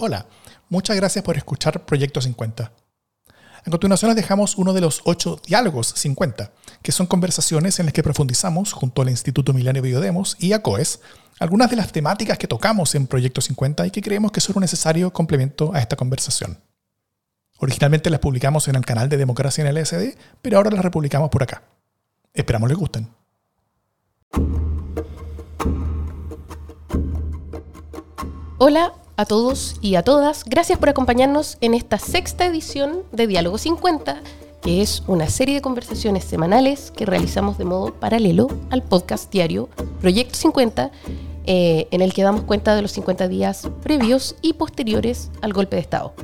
Hola, muchas gracias por escuchar Proyecto 50. A continuación les dejamos uno de los ocho diálogos 50, que son conversaciones en las que profundizamos junto al Instituto Milenio Biodemos y a COES algunas de las temáticas que tocamos en Proyecto 50 y que creemos que son un necesario complemento a esta conversación. Originalmente las publicamos en el canal de Democracia en el SD, pero ahora las republicamos por acá. Esperamos les gusten. Hola a todos y a todas, gracias por acompañarnos en esta sexta edición de Diálogo 50, que es una serie de conversaciones semanales que realizamos de modo paralelo al podcast diario Proyecto 50, eh, en el que damos cuenta de los 50 días previos y posteriores al golpe de Estado.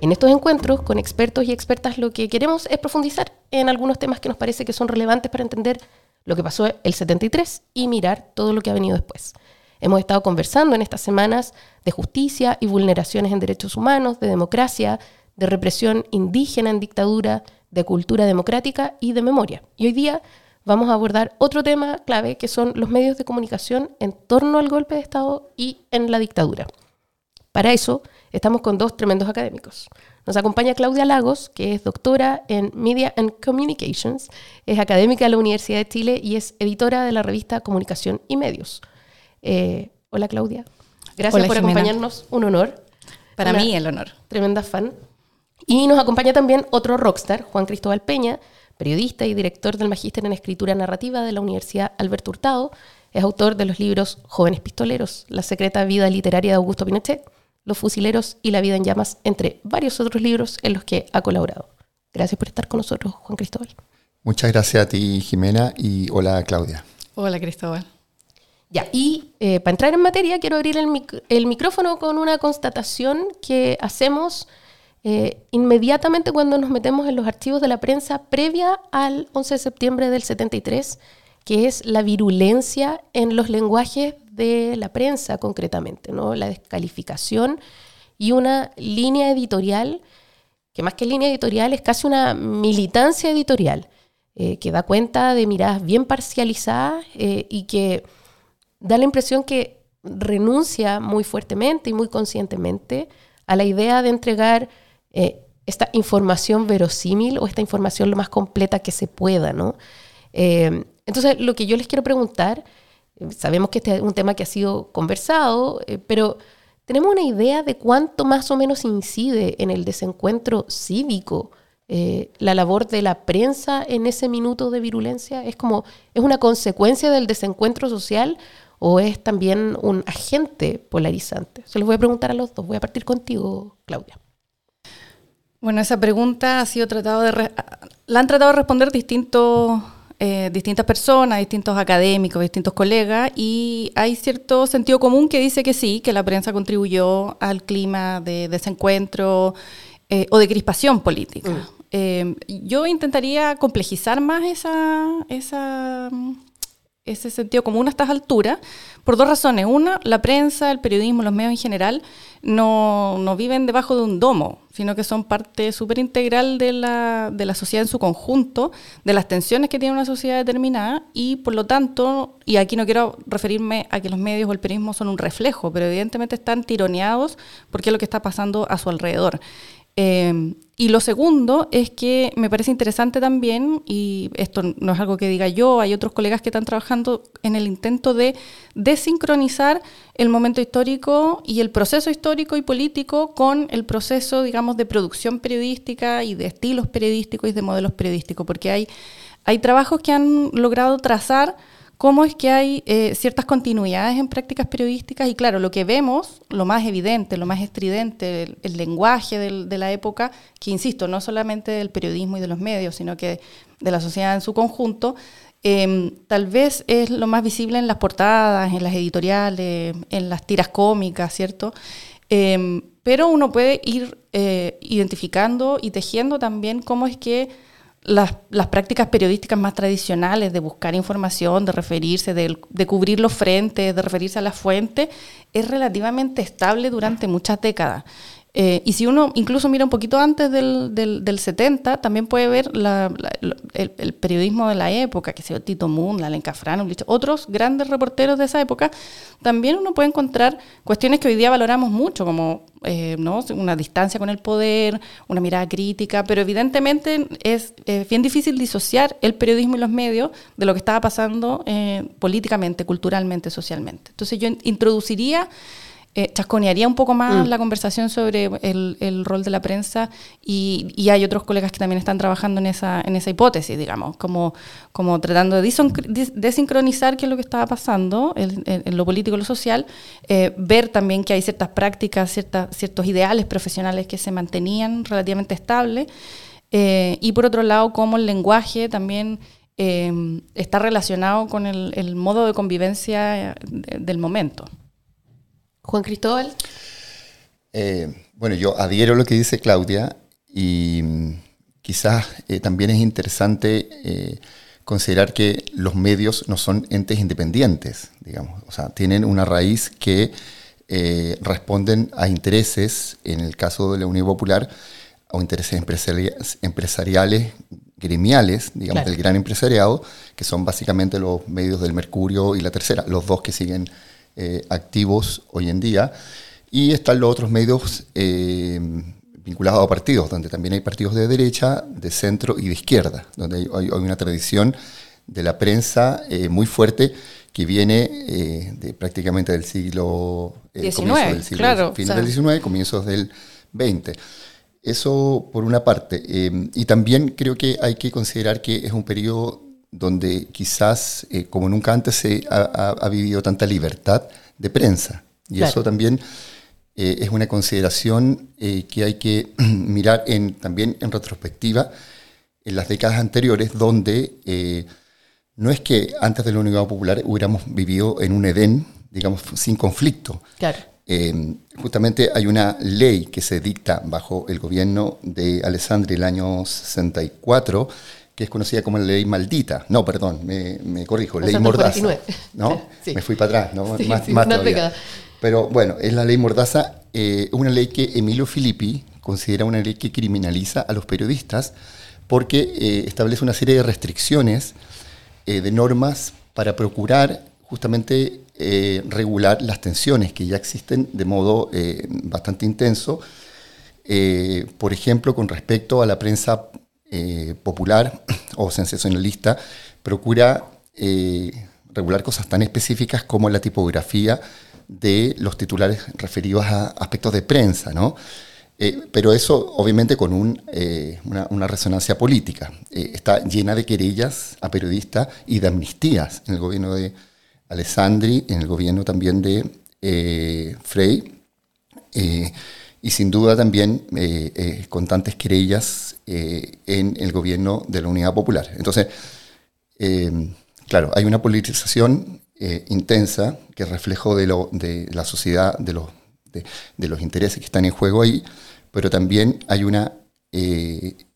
En estos encuentros con expertos y expertas lo que queremos es profundizar en algunos temas que nos parece que son relevantes para entender lo que pasó el 73 y mirar todo lo que ha venido después. Hemos estado conversando en estas semanas de justicia y vulneraciones en derechos humanos, de democracia, de represión indígena en dictadura, de cultura democrática y de memoria. Y hoy día vamos a abordar otro tema clave que son los medios de comunicación en torno al golpe de Estado y en la dictadura. Para eso estamos con dos tremendos académicos. Nos acompaña Claudia Lagos, que es doctora en Media and Communications, es académica de la Universidad de Chile y es editora de la revista Comunicación y Medios. Eh, hola Claudia. Gracias por acompañarnos. Un honor. Para mí el honor. Tremenda fan. Y nos acompaña también otro rockstar, Juan Cristóbal Peña, periodista y director del Magíster en Escritura Narrativa de la Universidad Alberto Hurtado. Es autor de los libros Jóvenes Pistoleros, La secreta vida literaria de Augusto Pinochet, Los fusileros y La vida en llamas, entre varios otros libros en los que ha colaborado. Gracias por estar con nosotros, Juan Cristóbal. Muchas gracias a ti, Jimena, y hola, Claudia. Hola, Cristóbal. Ya, y eh, para entrar en materia, quiero abrir el, micrófono con una constatación que hacemos eh, inmediatamente cuando nos metemos en los archivos de la prensa previa al 11 de septiembre del 73, que es la virulencia en los lenguajes de la prensa concretamente, ¿no? la descalificación y una línea editorial, que más que línea editorial es casi una militancia editorial, eh, que da cuenta de miradas bien parcializadas y que da la impresión que renuncia muy fuertemente y muy conscientemente a la idea de entregar eh, esta información verosímil o esta información lo más completa que se pueda, ¿no? Eh, entonces, lo que yo les quiero preguntar, sabemos que este es un tema que ha sido conversado, eh, pero ¿tenemos una idea de cuánto más o menos incide en el desencuentro cívico la labor de la prensa en ese minuto de virulencia? ¿Es como, es una consecuencia del desencuentro social o es también un agente polarizante? Se los voy a preguntar a los dos. Voy a partir contigo, Claudia. Bueno, esa pregunta ha sido tratado de la han tratado de responder distintos, eh, distintas personas, distintos académicos, distintos colegas, y hay cierto sentido común que dice que sí, que la prensa contribuyó al clima de desencuentro eh, o de crispación política. Mm. Eh, yo intentaría complejizar más esa, esa ese sentido común a estas alturas por dos razones. Una, la prensa, el periodismo, los medios en general no, no viven debajo de un domo, sino que son parte súper integral de la, de la sociedad en su conjunto, de las tensiones que tiene una sociedad determinada y por lo tanto, y aquí no quiero referirme a que los medios o el periodismo son un reflejo, pero evidentemente están tironeados porque es lo que está pasando a su alrededor. Eh, y lo segundo es que me parece interesante también, y esto no es algo que diga yo, hay otros colegas que están trabajando en el intento de desincronizar el momento histórico y el proceso histórico y político con el proceso, digamos, de producción periodística y de estilos periodísticos y de modelos periodísticos, porque hay, hay trabajos que han logrado trazar cómo es que hay eh, ciertas continuidades en prácticas periodísticas y claro, lo que vemos, lo más evidente, lo más estridente, el, lenguaje de la época, que insisto, no solamente del periodismo y de los medios, sino que de la sociedad en su conjunto, em, tal vez es lo más visible en las portadas, en las editoriales, en las tiras cómicas, ¿cierto? Em, pero uno puede ir eh, identificando y tejiendo también cómo es que las, prácticas periodísticas más tradicionales de buscar información, de referirse, de, cubrir los frentes, de referirse a la fuente, es relativamente estable durante muchas décadas. Eh, y si uno incluso mira un poquito antes del, del, 70, también puede ver el, periodismo de la época, que sea Tito Moon, la Fran, otros grandes reporteros de esa época, también uno puede encontrar cuestiones que hoy día valoramos mucho, como eh, ¿no? una distancia con el poder, una mirada crítica, pero evidentemente es bien difícil disociar el periodismo y los medios de lo que estaba pasando eh, políticamente, culturalmente, socialmente. Entonces yo introduciría eh, chasconearía un poco más mm. la conversación sobre el, rol de la prensa y, hay otros colegas que también están trabajando en esa, en esa hipótesis, digamos, como, como tratando de desincronizar qué es lo que estaba pasando en, lo político y lo social, eh, ver también que hay ciertas prácticas, ciertas, ciertos ideales profesionales que se mantenían relativamente estables, eh, y por otro lado, cómo el lenguaje también... está relacionado con el, modo de convivencia del momento. Juan Cristóbal. Eh, bueno, yo adhiero a lo que dice Claudia y mm, quizás eh, también es interesante eh, considerar que los medios no son entes independientes, digamos, o sea, tienen una raíz que responden a intereses, en el caso de la Unión Popular, o intereses empresariales, gremiales, digamos, del gran empresariado, que son básicamente los medios del Mercurio y la Tercera, los dos que siguen eh, activos hoy en día. Y están los otros medios eh, vinculados a partidos, donde también hay partidos de derecha, de centro y de izquierda, donde hay, una tradición de la prensa eh, muy fuerte que viene de prácticamente del siglo XIX, del siglo, final del XIX, comienzos del XX. Eso por una parte. y también creo que hay que considerar que es un periodo donde quizás, eh, como nunca antes, se ha, vivido tanta libertad de prensa. Y eso también eh, es una consideración eh, que hay que mirar en, también en retrospectiva en las décadas anteriores, donde no es que antes de la Unidad Popular hubiéramos vivido en un Edén, digamos, sin conflicto. Claro. justamente hay una ley que se dicta bajo el gobierno de Alessandri el año 64, que es conocida como la ley maldita. No, perdón, me, corrijo, ley mordaza. ¿no? Me fui para atrás, ¿no? más, Pero bueno, es la ley mordaza, eh, una ley que Emilio Filippi considera una ley que criminaliza a los periodistas porque eh, establece una serie de restricciones, eh, de normas para procurar justamente regular las tensiones que ya existen de modo bastante intenso. por ejemplo, con respecto a la prensa eh, popular o sensacionalista procura eh, regular cosas tan específicas como la tipografía de los titulares referidos a aspectos de prensa, ¿no? Eh, pero eso obviamente con una, resonancia política. está llena de querellas a periodistas y de amnistías en el gobierno de Alessandri, en el gobierno también de Frey y sin duda también eh, eh, constantes querellas eh, en el gobierno de la Unidad Popular. Entonces, claro, hay una politización intensa que es reflejo de, lo, de la sociedad, de los, de, los intereses que están en juego ahí, pero también hay una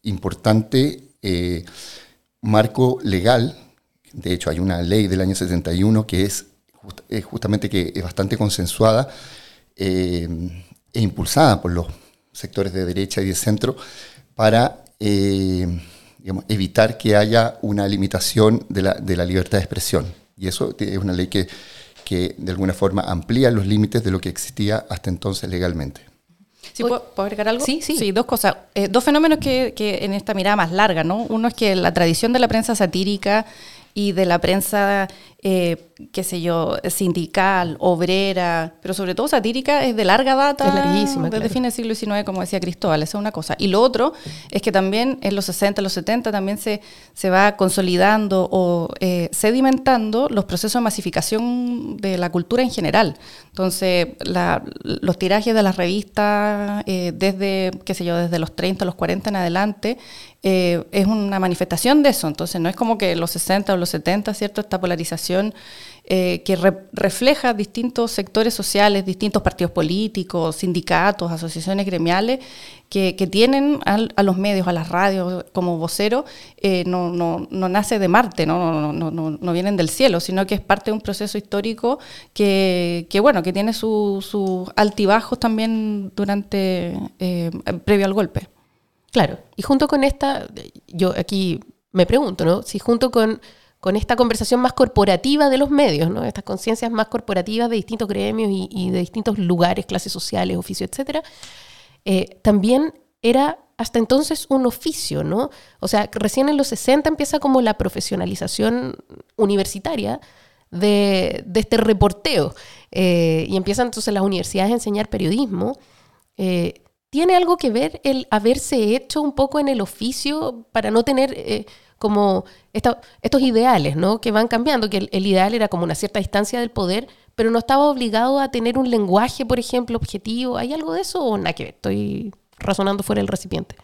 importante marco legal, de hecho hay una ley del año 71 que es justamente que es bastante consensuada, e impulsada por los sectores de derecha y de centro para eh, evitar que haya una limitación de la, de la, libertad de expresión. Y eso es una ley que, que de alguna forma amplía los límites de lo que existía hasta entonces legalmente. Sí, ¿puedo, agregar algo? Sí, sí. Sí, dos cosas. Eh, dos fenómenos que, que, en esta mirada más larga, ¿no? Uno es que la tradición de la prensa satírica y de la prensa eh, qué sé yo, sindical, obrera, pero sobre todo satírica, es de larga data. Es larguísima. Desde fines del siglo XIX, como decía Cristóbal, esa es una cosa. Y lo otro es que también en los 60, los 70 también se, se va consolidando o eh, sedimentando los procesos de masificación de la cultura en general. Entonces, los tirajes de las revistas, eh, desde, qué sé yo, desde los 30, los 40 en adelante, es una manifestación de eso. Entonces, no es como que los 60 o los 70, ¿cierto? Esta polarización eh, que refleja distintos sectores sociales, distintos partidos políticos, sindicatos, asociaciones gremiales, que, tienen a los medios, a las radios como vocero, eh, no, no, no, nace de Marte, ¿no? No, no, vienen del cielo, sino que es parte de un proceso histórico que, que bueno, que tiene sus altibajos también durante, eh, previo al golpe. Claro, y junto con esta, yo aquí me pregunto, ¿no? Si junto con con esta conversación más corporativa de los medios, ¿no? estas conciencias más corporativas de distintos gremios y, de distintos lugares, clases sociales, oficios, etc., eh, también era hasta entonces un oficio, ¿no? O sea, recién en los 60 empieza como la profesionalización universitaria de, este reporteo eh, y empiezan entonces las universidades a enseñar periodismo. Eh, ¿Tiene algo que ver el haberse hecho un poco en el oficio para no tener eh, como estos ideales, ¿no? Que van cambiando, que el, ideal era como una cierta distancia del poder, pero no estaba obligado a tener un lenguaje, por ejemplo, objetivo. ¿Hay algo de eso o nada que ver? Estoy razonando fuera del recipiente.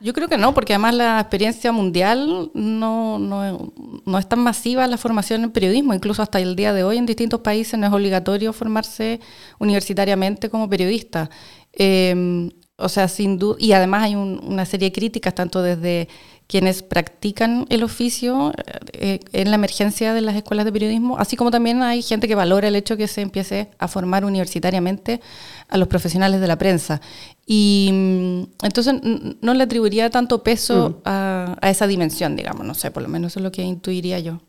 Yo creo que no, porque además la experiencia mundial no, no, no, es tan masiva la formación en periodismo. Incluso hasta el día de hoy en distintos países no es obligatorio formarse universitariamente como periodista. Em, o sea, sin duda, y además hay una serie de críticas, tanto desde quienes practican el oficio eh, en la emergencia de las escuelas de periodismo, así como también hay gente que valora el hecho que se empiece a formar universitariamente a los profesionales de la prensa. Y mm, entonces no le atribuiría tanto peso mm. a, a, esa dimensión, digamos, no sé, por lo menos eso es lo que intuiría yo.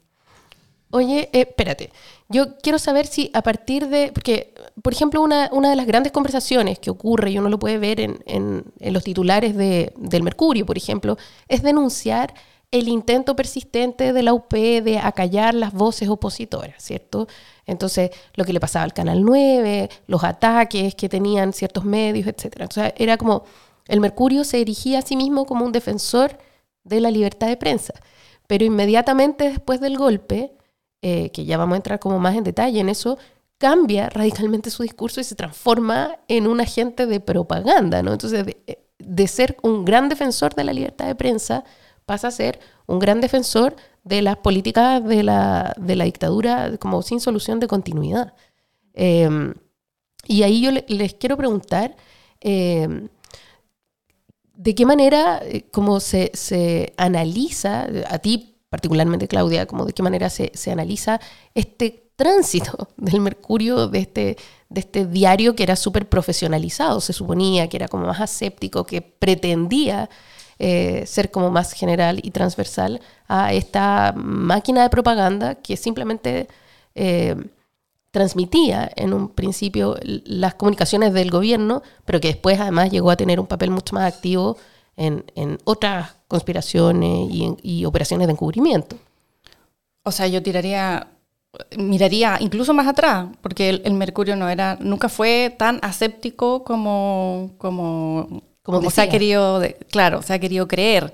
Oye, eh, espérate, yo quiero saber si a partir de, porque, por ejemplo, una, una de las grandes conversaciones que ocurre, y uno lo puede ver en, en, los titulares de, del Mercurio, por ejemplo, es denunciar el intento persistente de la UP de acallar las voces opositoras, ¿cierto? Entonces, lo que le pasaba al Canal 9, los ataques que tenían ciertos medios, etc. Era como, el Mercurio se erigía a sí mismo como un defensor de la libertad de prensa, pero inmediatamente después del golpe, eh, que ya vamos a entrar como más en detalle en eso, cambia radicalmente su discurso y se transforma en un agente de propaganda, ¿no? Entonces, de, ser un gran defensor de la libertad de prensa, pasa a ser un gran defensor de las políticas de la, dictadura como sin solución de continuidad. Em, y ahí yo les quiero preguntar, em, ¿de qué manera eh, como se, se, analiza, a ti particularmente Claudia, como de qué manera se, analiza este tránsito del Mercurio, de este, de este diario que era súper profesionalizado, se suponía que era como más aséptico, que pretendía eh, ser como más general y transversal a esta máquina de propaganda que simplemente eh, transmitía en un principio las comunicaciones del gobierno, pero que después además llegó a tener un papel mucho más activo en, en otras conspiraciones y, y, operaciones de encubrimiento. O sea, yo tiraría, miraría incluso más atrás, porque el, Mercurio no era, nunca fue tan aséptico como, como, como, se ha querido, claro, se ha querido creer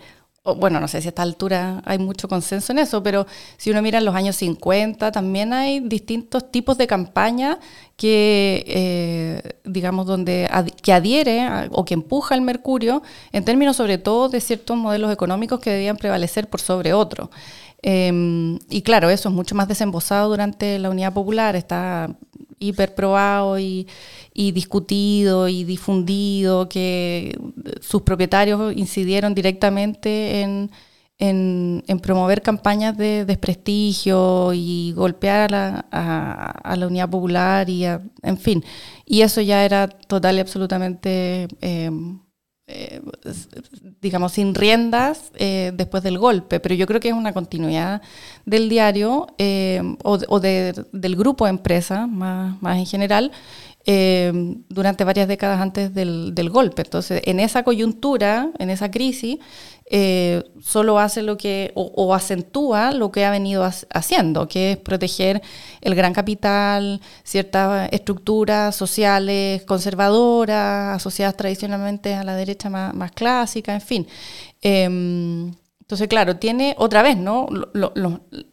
bueno, no sé si a esta altura hay mucho consenso en eso, pero si uno mira en los años 50, también hay distintos tipos de campaña que, eh, digamos, donde que adhiere o que empuja el mercurio, en términos sobre todo de ciertos modelos económicos que debían prevalecer por sobre otros. Em, y claro, eso es mucho más desembosado durante la Unidad Popular, está hiperprobado y, y discutido y difundido, que sus propietarios incidieron directamente en, en, promover campañas de desprestigio y golpear a la, Unidad Popular y en fin. Y eso ya era total y absolutamente em, eh, digamos, sin riendas eh, después del golpe, pero yo creo que es una continuidad del diario eh, o, del grupo de empresa más, más en general durante varias décadas antes del, golpe. Entonces, en esa coyuntura, en esa crisis, eh, solo hace lo que, o, acentúa lo que ha venido haciendo, que es proteger el gran capital, ciertas estructuras sociales conservadoras, asociadas tradicionalmente a la derecha más, clásica, en fin. Em, entonces, claro, tiene otra vez, ¿no?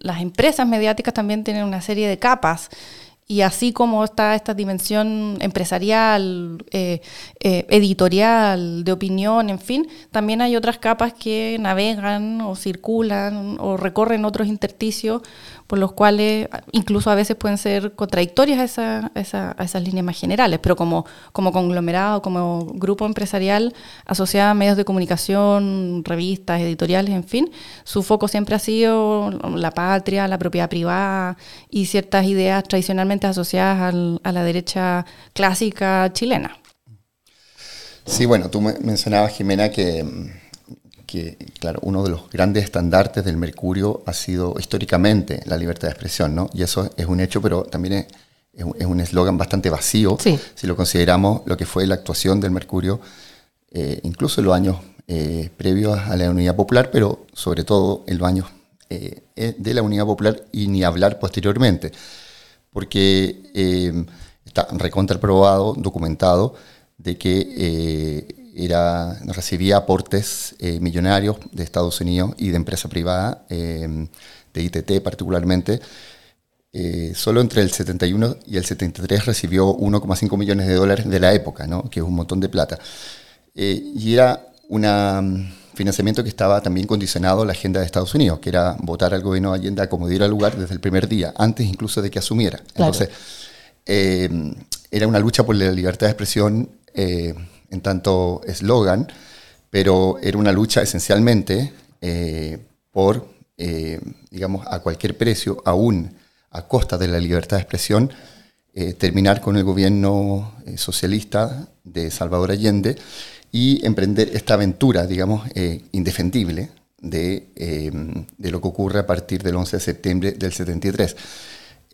las empresas mediáticas también tienen una serie de capas y así como está esta dimensión empresarial, eh, eh, editorial, de opinión, en fin, también hay otras capas que navegan o circulan o recorren otros intersticios por los cuales incluso a veces pueden ser contradictorias a, esas líneas más generales, pero como, como conglomerado, como grupo empresarial asociado a medios de comunicación, revistas, editoriales, en fin, su foco siempre ha sido la patria, la propiedad privada y ciertas ideas tradicionalmente asociadas a la derecha clásica chilena. Sí, bueno, tú mencionabas, Jimena, que que, claro, uno de los grandes estandartes del mercurio ha sido históricamente la libertad de expresión, ¿no? Y eso es un hecho, pero también es, es un eslogan bastante vacío Sí. si lo consideramos lo que fue la actuación del mercurio, eh, incluso en los años eh, previos a la Unidad Popular, pero sobre todo en los años eh, de la Unidad Popular y ni hablar posteriormente, porque está recontraprobado, documentado, de que era, recibía aportes eh, millonarios de Estados Unidos y de empresa privada, eh, de ITT particularmente. Eh, solo entre el 71 y el 73 recibió 1,5 millones de dólares de la época, ¿no? que es un montón de plata. Eh, y era un financiamiento que estaba también condicionado a la agenda de Estados Unidos, que era votar al gobierno de Allende a como diera lugar desde el primer día, antes incluso de que asumiera. Claro. Entonces, eh, era una lucha por la libertad de expresión eh, en tanto eslogan, pero era una lucha esencialmente eh, por, eh, digamos, a cualquier precio, aún a costa de la libertad de expresión, eh, terminar con el gobierno socialista de Salvador Allende y emprender esta aventura, digamos, indefendible de, de lo que ocurre a partir del 11 de septiembre del 73.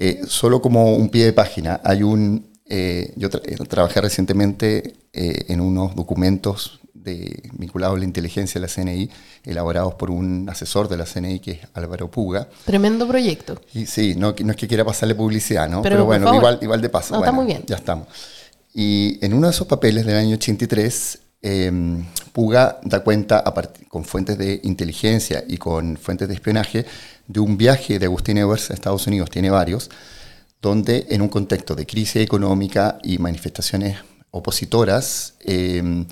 Eh, solo como un pie de página, hay un, eh, yo tra- eh, trabajé recientemente eh, en unos documentos de, vinculados a la inteligencia de la CNI, elaborados por un asesor de la CNI que es Álvaro Puga. Tremendo proyecto. Y sí, no, es que quiera pasarle publicidad, ¿no? Pero, bueno, igual, igual de paso. No, está muy bien. Ya estamos. Y en uno de esos papeles del año 83, eh, Puga da cuenta, con fuentes de inteligencia y con fuentes de espionaje, de un viaje de Agustín Evers a Estados Unidos, tiene varios, donde en un contexto de crisis económica y manifestaciones opositoras, eh,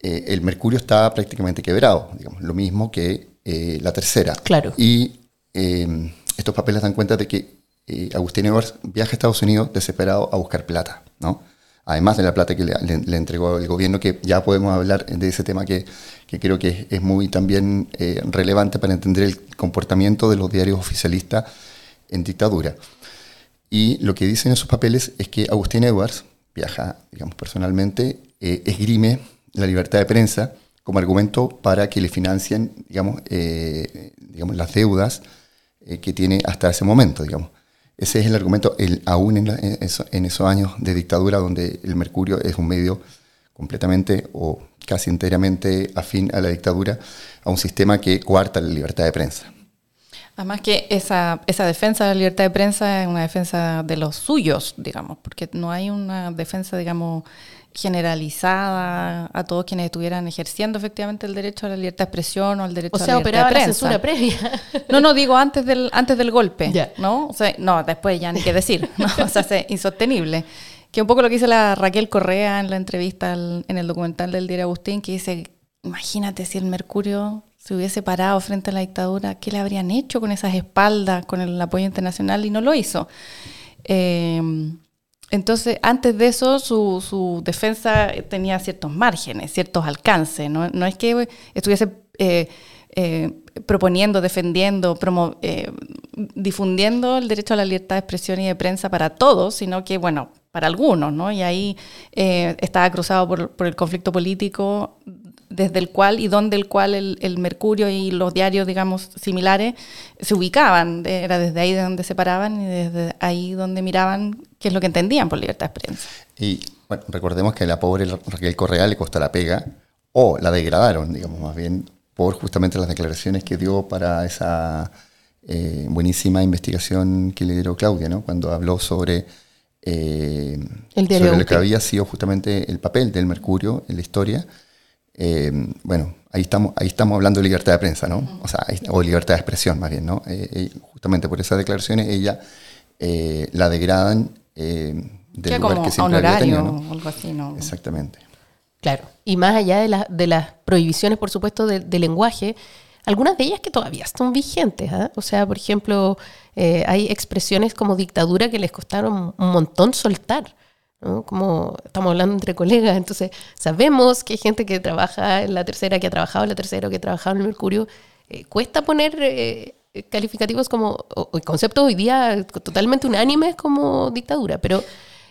eh, el mercurio estaba prácticamente quebrado, digamos, lo mismo que eh, la tercera. Claro. Y eh, estos papeles dan cuenta de que eh, Agustín Evers viaja a Estados Unidos desesperado a buscar plata, ¿no? Además de la plata que le, le- le entregó el gobierno, que ya podemos hablar de ese tema que, que creo que es, es muy también relevante para entender el comportamiento de los diarios oficialistas en dictadura. Y lo que dicen esos papeles es que Agustín Edwards viaja, digamos, personalmente, eh, esgrime la libertad de prensa como argumento para que le financien, digamos, eh, digamos las deudas eh, que tiene hasta ese momento, digamos. Ese es el argumento, el, aún en, la- en eso- en esos años de dictadura donde el mercurio es un medio completamente o casi enteramente afín a la dictadura, a un sistema que coarta la libertad de prensa. Además que esa, esa defensa de la libertad de prensa es una defensa de los suyos, digamos, porque no hay una defensa, digamos, generalizada a todos quienes estuvieran ejerciendo efectivamente el derecho a la libertad de expresión o al derecho O a la sea, libertad operaba de la prensa. censura previa. No, no, digo antes del, antes del golpe, Ya. ¿no? O sea, no, después ya ni qué decir, ¿no? O sea, es insostenible. Que un poco lo que dice la Raquel Correa en la entrevista al- en el documental del diario Agustín, que dice, imagínate si el Mercurio se hubiese parado frente a la dictadura, ¿qué le habrían hecho con esas espaldas, con el apoyo internacional? Y no lo hizo. Eh, entonces, antes de eso, su, su defensa tenía ciertos márgenes, ciertos alcances. No, no es que estuviese eh, eh, proponiendo, defendiendo, promo- eh, difundiendo el derecho a la libertad de expresión y de prensa para todos, sino que, bueno, para algunos, ¿no? Y ahí estaba cruzado por, por el conflicto político desde el cual y donde el cual el, el Mercurio y los diarios, digamos, similares se ubicaban. Era desde ahí de donde se paraban y desde ahí donde miraban qué es lo que entendían por libertad de prensa. Y bueno, recordemos que a la pobre Ra- Raquel Correa le costó la pega, o la degradaron, digamos, más bien, por justamente las declaraciones que dio para esa eh, buenísima investigación que lideró Claudia, ¿no? Cuando habló sobre, eh, El sobre lo que había sido justamente el papel del Mercurio en la historia. Eh, bueno, ahí estamos, ahí estamos hablando de libertad de prensa, ¿no? O sea, o libertad de expresión, más bien, ¿no? Eh, eh, justamente por esas declaraciones ella eh, la degradan eh, del lugar como que siempre había honorario tenido, ¿no? algo así, ¿no? Exactamente. Claro. Y más allá de, la- de las prohibiciones, por supuesto, de, de lenguaje, algunas de ellas que todavía están vigentes. ¿ah? O sea, por ejemplo, eh, hay expresiones como dictadura que les costaron un montón soltar. ¿No? Como estamos hablando entre colegas, entonces sabemos que hay gente que trabaja en la tercera, que ha trabajado en la tercera, que ha trabajado en el Mercurio. eh, cuesta poner eh, calificativos como, o, o conceptos hoy día totalmente unánimes como dictadura, pero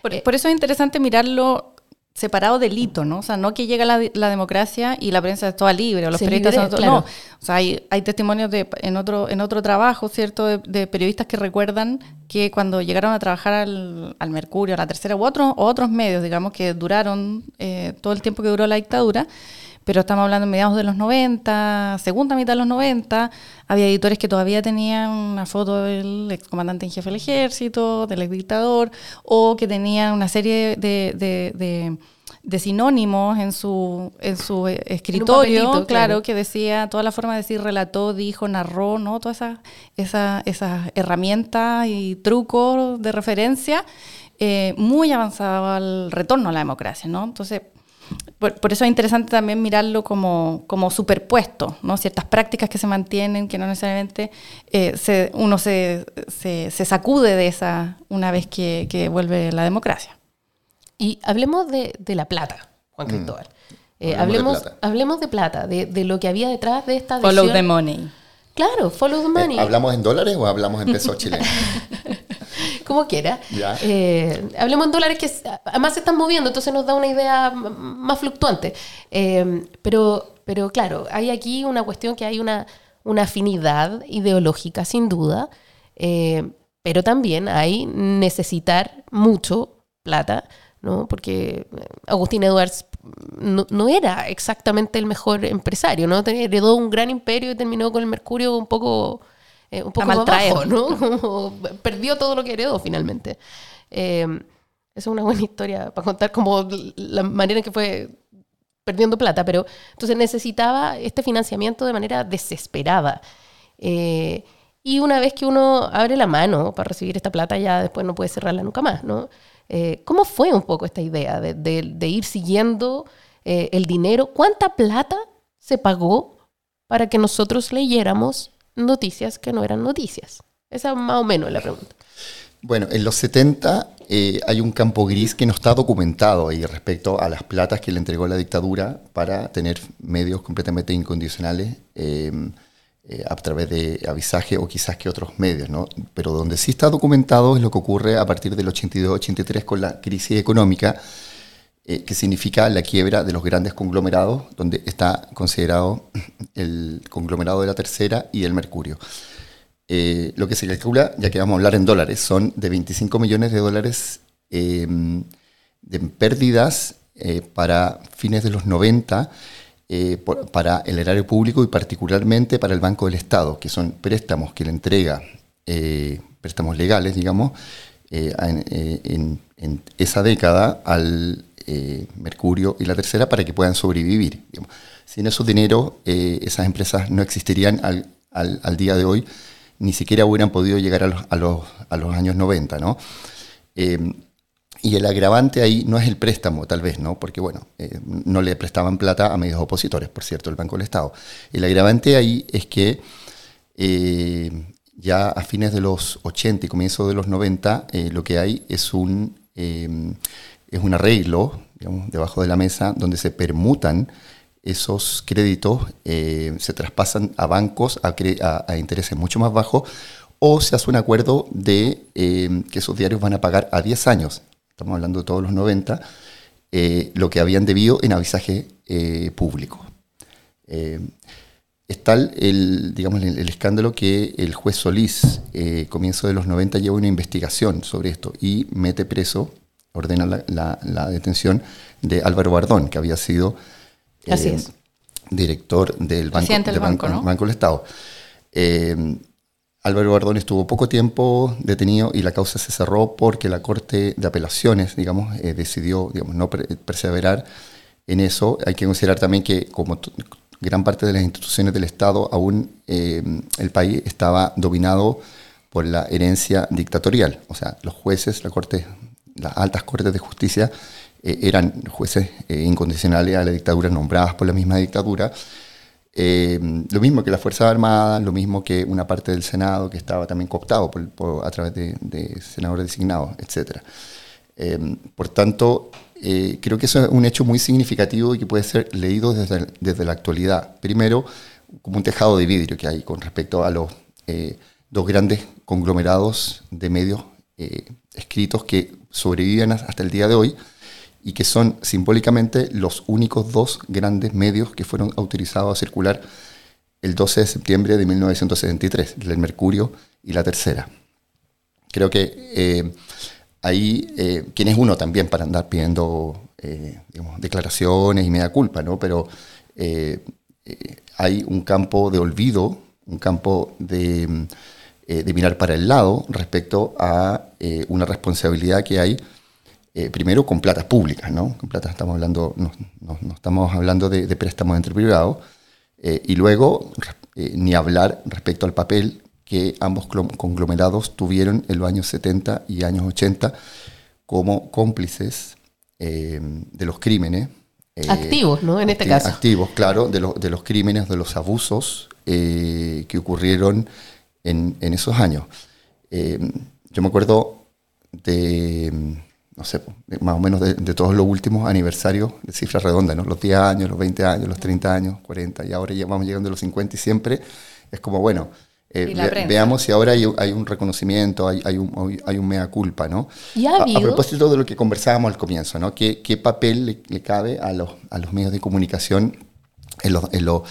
Por, eh, por eso es interesante mirarlo separado del hito, ¿no? O sea, no que llega la, la democracia y la prensa es toda libre, o los Se periodistas libre, son claro. No, o sea, hay, hay testimonios de, en, otro, en otro trabajo, ¿cierto?, de, de periodistas que recuerdan que cuando llegaron a trabajar al, al Mercurio, a la Tercera, u otros, o otros medios, digamos, que duraron eh, todo el tiempo que duró la dictadura, pero estamos hablando de mediados de los 90, segunda mitad de los 90, había editores que todavía tenían una foto del excomandante en jefe del ejército, del exdictador, o que tenían una serie de, de- de- de sinónimos en su, en su eh, escritorio, papelito, claro, claro. que decía toda la forma de decir relató, dijo, narró, ¿no? Todas esas esa, esas herramientas y trucos de referencia eh, muy avanzado al retorno a la democracia, ¿no? Entonces, por, por eso es interesante también mirarlo como, como superpuesto, ¿no? Ciertas prácticas que se mantienen, que no necesariamente eh, se- uno se, se, se sacude de esa una vez que, que vuelve la democracia. Y hablemos de, de la plata, Juan Cristóbal. Eh, Hablemos de hablemos, plata. hablemos de plata, de, de lo que había detrás de esta Follow adhesión. the money. Claro, follow the money. Eh, ¿Hablamos en dólares o hablamos en pesos chilenos? como quiera. Ya. Eh, hablemos en dólares que además se están moviendo, entonces nos da una idea más fluctuante. Eh, pero, pero claro, hay aquí una cuestión que hay una, una afinidad ideológica, sin duda, eh, pero también hay necesitar mucho plata, ¿no? Porque Agustín Edwards no, no era exactamente el mejor empresario, ¿no? Heredó un gran imperio y terminó con el Mercurio un poco, eh, un poco abajo, ¿no? Como perdió todo lo que heredó finalmente. Eh, esa es una buena historia para contar como la manera en que fue perdiendo plata, pero entonces necesitaba este financiamiento de manera desesperada. Eh, y una vez que uno abre la mano para recibir esta plata, ya después no puede cerrarla nunca más, ¿no? Eh, ¿Cómo fue un poco esta idea de, de- de ir siguiendo eh, el dinero? ¿Cuánta plata se pagó para que nosotros leyéramos noticias que no eran noticias? Esa más o menos es la pregunta. Bueno, en los 70 eh, hay un campo gris que no está documentado ahí respecto a las platas que le entregó la dictadura para tener medios completamente incondicionales eh, eh, a través de avisaje o quizás que otros medios, ¿no? Pero donde sí está documentado es lo que ocurre a partir del 82-83 con la crisis económica, eh, que significa la quiebra de los grandes conglomerados, donde está considerado el conglomerado de la tercera y el Mercurio. Eh, lo que se calcula, ya que vamos a hablar en dólares, son de 25 millones de dólares eh, de pérdidas eh, para fines de los 90 eh, por- para el erario público y particularmente para el Banco del Estado, que son préstamos que le entrega, préstamos legales, digamos, en esa década al eh, Mercurio y la Tercera para que puedan sobrevivir. Sin esos dinero, eh, esas empresas no existirían al, al- día de hoy, ni siquiera hubieran podido llegar a los, a los, a los años 90, ¿no? Eh, y el agravante ahí no es el préstamo, tal vez, ¿no? Porque, bueno, eh, no le prestaban plata a medios opositores, por cierto, el Banco del Estado. El agravante ahí es que eh, ya a fines de los 80 y comienzo de los 90, eh, lo que hay es un, eh, es un arreglo, digamos, debajo de la mesa, donde se permutan esos créditos, eh, se traspasan a bancos a, intereses mucho más bajos, o se hace un acuerdo de eh, que esos diarios van a pagar a 10 años, estamos hablando de todos los 90, eh, lo que habían debido en avisaje público. Es tal el, digamos, el, escándalo que el juez Solís, comienzo de los 90, lleva una investigación sobre esto y mete preso, ordena la, la- la detención de Álvaro Bardón, que había sido eh, Así es. director del Banco, del del banco, ¿no? Banco del Estado. Eh, Álvaro Bardón estuvo poco tiempo detenido y la causa se cerró porque la Corte de Apelaciones, digamos, eh, decidió digamos, no per- perseverar en eso. Hay que considerar también que, como gran parte de las instituciones del Estado, aún eh, el país estaba dominado por la herencia dictatorial. O sea, los jueces, la corte, las altas cortes de justicia eh, eran jueces eh, incondicionales a la dictadura, nombradas por la misma dictadura. Eh, lo mismo que las Fuerzas Armadas, lo mismo que una parte del Senado que estaba también cooptado a través de, senadores designados, etc. Eh, por tanto, creo que eso es un hecho muy significativo y que puede ser leído desde, desde la actualidad. Primero, como un tejado de vidrio que hay con respecto a los dos grandes conglomerados de medios escritos que sobreviven hasta el día de hoy y que son simbólicamente los únicos dos grandes medios que fueron autorizados a circular el 12 de septiembre de 1973, el Mercurio y la Tercera. Creo que eh, ahí, eh, ¿quién es uno también para andar pidiendo eh, declaraciones y media culpa? ¿no? Pero hay un campo de olvido, un campo de, de, mirar para el lado respecto a una responsabilidad que hay primero con platas públicas, ¿no? Con platas estamos hablando, no, estamos hablando de, de, préstamos entre privados, y luego ni hablar respecto al papel que ambos conglomerados tuvieron en los años 70 y años 80 como cómplices eh, de los crímenes. Eh, activos, ¿no? En este caso. Activos, claro, de, los, de los crímenes, de los abusos eh, que ocurrieron en, en esos años. yo me acuerdo de, no sé, más o menos de, de, todos los últimos aniversarios de cifras redondas, ¿no? Los 10 años, los 20 años, los 30 años, 40, y ahora ya vamos llegando a los 50 y siempre es como, bueno, eh, veamos si ahora hay, un reconocimiento, hay, hay, un, hay un mea culpa, ¿no? a, propósito de lo que conversábamos al comienzo, ¿no? ¿Qué, qué papel le, cabe a los, a los medios de comunicación en los, en los,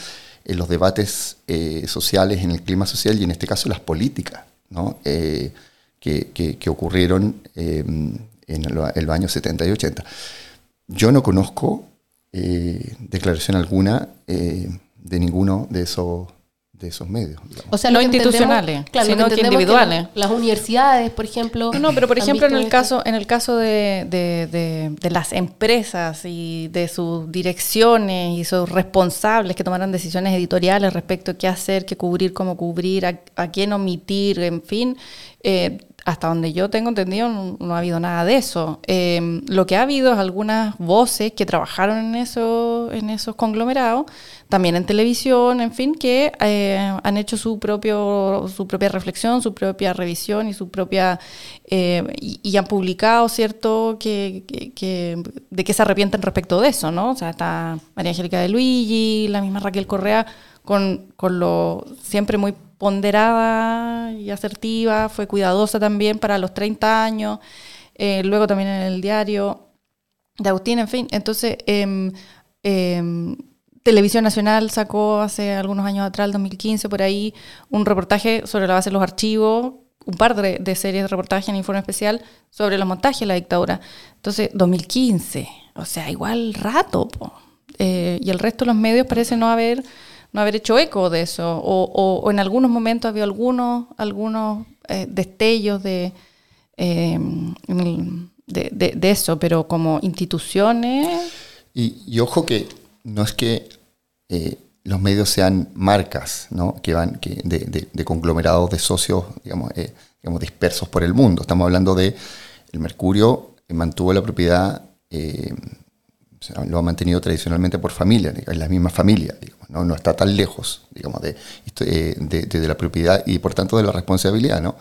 en los debates eh, sociales, en el clima social y en este caso las políticas, ¿no? Eh, que, que, ocurrieron en el, año 70 y 80. Yo no conozco declaración alguna de ninguno de esos de esos medios. O sea, no institucionales, sino que individuales. las universidades, por ejemplo. No, pero por ejemplo en el caso, en el caso de, de, las empresas y de sus direcciones y sus responsables que tomaran decisiones editoriales respecto a qué hacer, qué cubrir, cómo cubrir, a, quién omitir, en fin. Eh, hasta donde yo tengo entendido, no, ha habido nada de eso. Em, lo que ha habido es algunas voces que trabajaron en, eso, en esos conglomerados, también en televisión, en fin, que eh, han hecho su, propio, su propia reflexión, su propia revisión y su propia. Eh, y, han publicado, ¿cierto?, que, que, de que se arrepienten respecto de eso, ¿no? O sea, está María Angélica de Luigi, la misma Raquel Correa, con, con lo siempre muy ponderada y asertiva, fue cuidadosa también para los 30 años, eh, luego también en el diario de Agustín, en fin. Entonces, em, Televisión Nacional sacó hace algunos años atrás, el 2015, por ahí, un reportaje sobre la base de los archivos, un par de, series de reportaje en informe especial sobre los montajes de la dictadura. Entonces, 2015, o sea, igual rato, eh, y el resto de los medios parece no haber no haber hecho eco de eso, o, en algunos momentos había algunos, algunos eh, destellos de, em, de, de, eso, pero como instituciones... Y, ojo que no es que eh, los medios sean marcas, ¿no? que van que de, conglomerados de socios, digamos, eh, digamos, dispersos por el mundo. Estamos hablando de el Mercurio mantuvo la propiedad lo ha mantenido tradicionalmente por familia, es la misma familia, ¿no? no está tan lejos digamos, eh, de, de, la propiedad y por tanto de la responsabilidad. ¿no?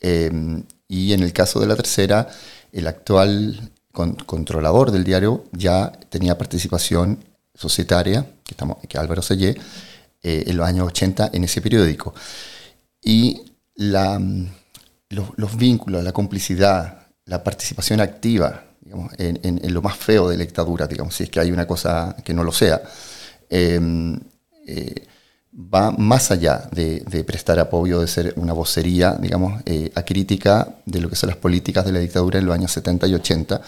Y en el caso de la tercera, el actual controlador del diario ya tenía participación societaria, que, estamos, que Álvaro Sellé, eh, en los años 80 en ese periódico. Y la, los, los vínculos, la complicidad, la participación activa en, lo más feo de la dictadura, digamos, si es que hay una cosa que no lo sea, em, eh, va más allá de, prestar apoyo, de ser una vocería, digamos, eh, acrítica de lo que son las políticas de la dictadura en los años 70 y 80.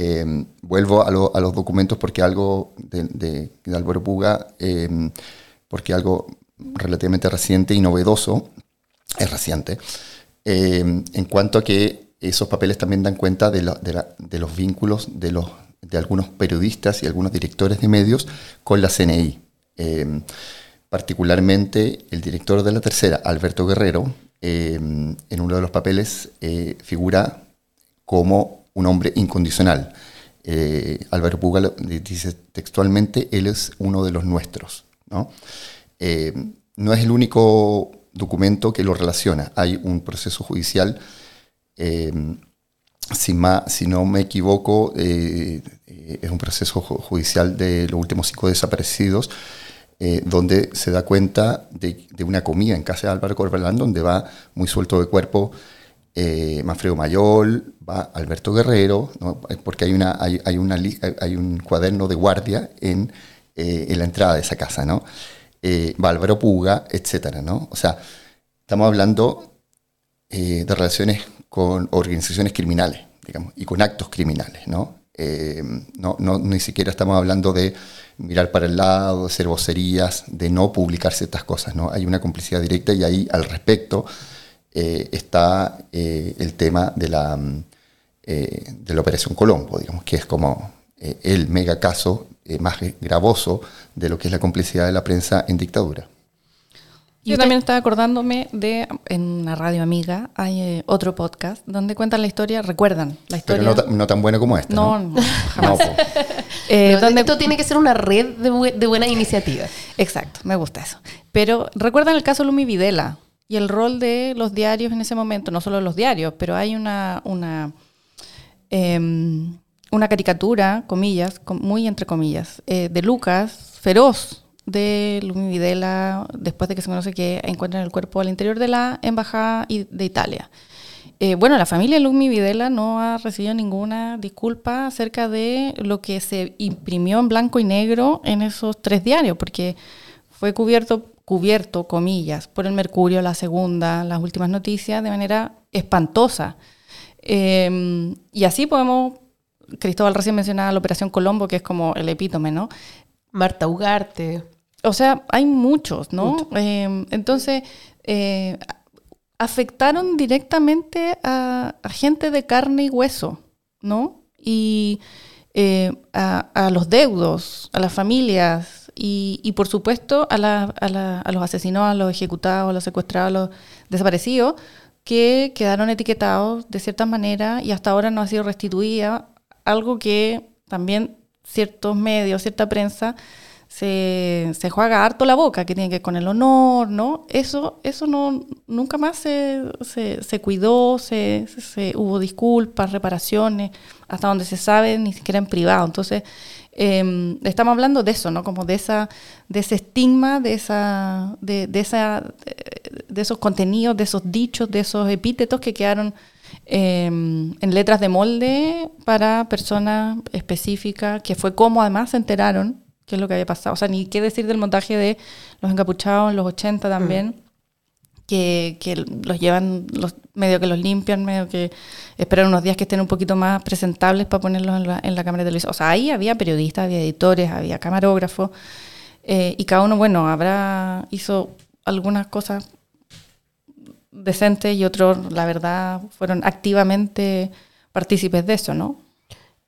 Em, vuelvo a, los documentos porque algo de, Álvaro Puga, em, porque algo relativamente reciente y novedoso, es reciente, en cuanto a que esos papeles también dan cuenta de, los vínculos de, los, de algunos periodistas y algunos directores de medios con la CNI. Particularmente el director de la tercera, Alberto Guerrero, en uno de los papeles eh, figura como un hombre incondicional. Eh, Álvaro dice textualmente, él es uno de los nuestros. ¿no? Em, no es el único documento que lo relaciona. Hay un proceso judicial eh, si, no me equivoco, eh, eh, es un proceso judicial de los últimos cinco desaparecidos, donde se da cuenta de, una comida en casa de Álvaro Corbalán, donde va muy suelto de cuerpo eh, Manfredo Mayol, va Alberto Guerrero, porque hay, una, hay, un cuaderno de guardia en, eh, en la entrada de esa casa, ¿no? Eh, va Álvaro Puga, etcétera, ¿no? O sea, estamos hablando de relaciones con organizaciones criminales, digamos, y con actos criminales, ¿no? no, no, ni siquiera estamos hablando de mirar para el lado, de hacer vocerías, de no publicar ciertas cosas, ¿no? Hay una complicidad directa y ahí al respecto eh, está eh, el tema de la, mm, eh, de la Operación Colombo, digamos, que es como el mega caso más gravoso de lo que es la complicidad de la prensa en dictadura. Yo también estaba acordándome de, en una radio amiga, hay otro podcast donde cuentan la historia, recuerdan la historia. Pero no, tan bueno como este. No, no, jamás. donde, esto tiene que ser una red de, de buenas iniciativas. Exacto, me gusta eso. Pero recuerdan el caso Lumi Videla, y el rol de los diarios en ese momento, no solo los diarios, pero hay una, una, em, una caricatura, comillas, muy entre comillas, eh, de Lucas, feroz, de Lumi Videla, después de que se conoce que encuentran el cuerpo al interior de la embajada de Italia. Eh, bueno, la familia Lumi Videla no ha recibido ninguna disculpa acerca de lo que se imprimió en blanco y negro en esos tres diarios, porque fue cubierto cubierto, comillas, por el Mercurio, la segunda, las últimas noticias, de manera espantosa. Em, y así podemos, Cristóbal recién mencionaba la Operación Colombo, que es como el epítome, ¿no? Marta Ugarte. O sea, hay muchos, ¿no? Em, entonces, eh, afectaron directamente a, gente de carne y hueso, ¿no? Y eh, a, a, los deudos, a las familias, y, por supuesto a, los asesinados, a los ejecutados, a los secuestrados, a los desaparecidos, que quedaron etiquetados de cierta manera y hasta ahora no ha sido restituida, algo que también ciertos medios, cierta prensa se, se, juega harto la boca, que tiene que ver con el honor, ¿no? Eso, eso no, nunca más se, se, cuidó, se, hubo disculpas, reparaciones, hasta donde se sabe, ni siquiera en privado. Entonces, Em, estamos hablando de eso, ¿no? Como de esa, de ese estigma, de esa, de, esa, de esos contenidos, de esos dichos, de esos epítetos que quedaron em, en letras de molde para personas específicas, que fue como además se enteraron qué es lo que había pasado. O sea, ni qué decir del montaje de los encapuchados en los 80 también. Mm que, los llevan, los, medio que los limpian, medio que esperan unos días que estén un poquito más presentables para ponerlos en la, en la cámara de televisión. O sea, ahí había periodistas, había editores, había camarógrafos, eh, y cada uno, bueno, habrá, hizo algunas cosas decentes y otros, la verdad, fueron activamente partícipes de eso, ¿no?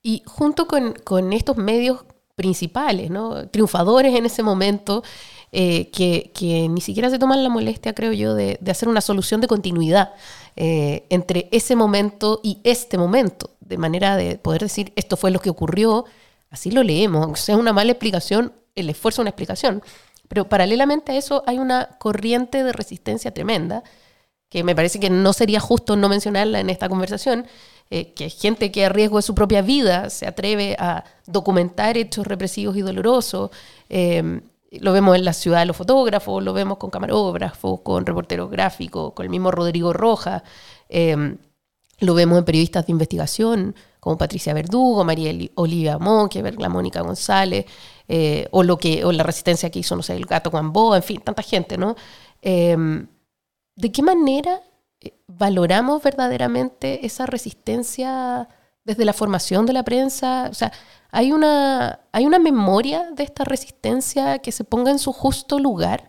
Y junto con, con estos medios principales, ¿no? Triunfadores en ese momento, eh, que, ni siquiera se toman la molestia, creo yo, de, hacer una solución de continuidad eh, entre ese momento y este momento, de manera de poder decir, esto fue lo que ocurrió, así lo leemos, aunque sea una mala explicación, el esfuerzo es una explicación. Pero paralelamente a eso hay una corriente de resistencia tremenda, que me parece que no sería justo no mencionarla en esta conversación, eh, que gente que a riesgo de su propia vida se atreve a documentar hechos represivos y dolorosos, lo vemos en la ciudad de los fotógrafos, lo vemos con camarógrafos, con reporteros gráficos, con el mismo Rodrigo Rojas, em, lo vemos en periodistas de investigación como Patricia Verdugo, María Olivia Monque, la Mónica González, eh, o, lo que, o la resistencia que hizo, no sé, el gato Gamboa, en fin, tanta gente, ¿no? Em, ¿De qué manera eh, valoramos verdaderamente esa resistencia desde la formación de la prensa? O sea, hay una, hay una memoria de esta resistencia que se ponga en su justo lugar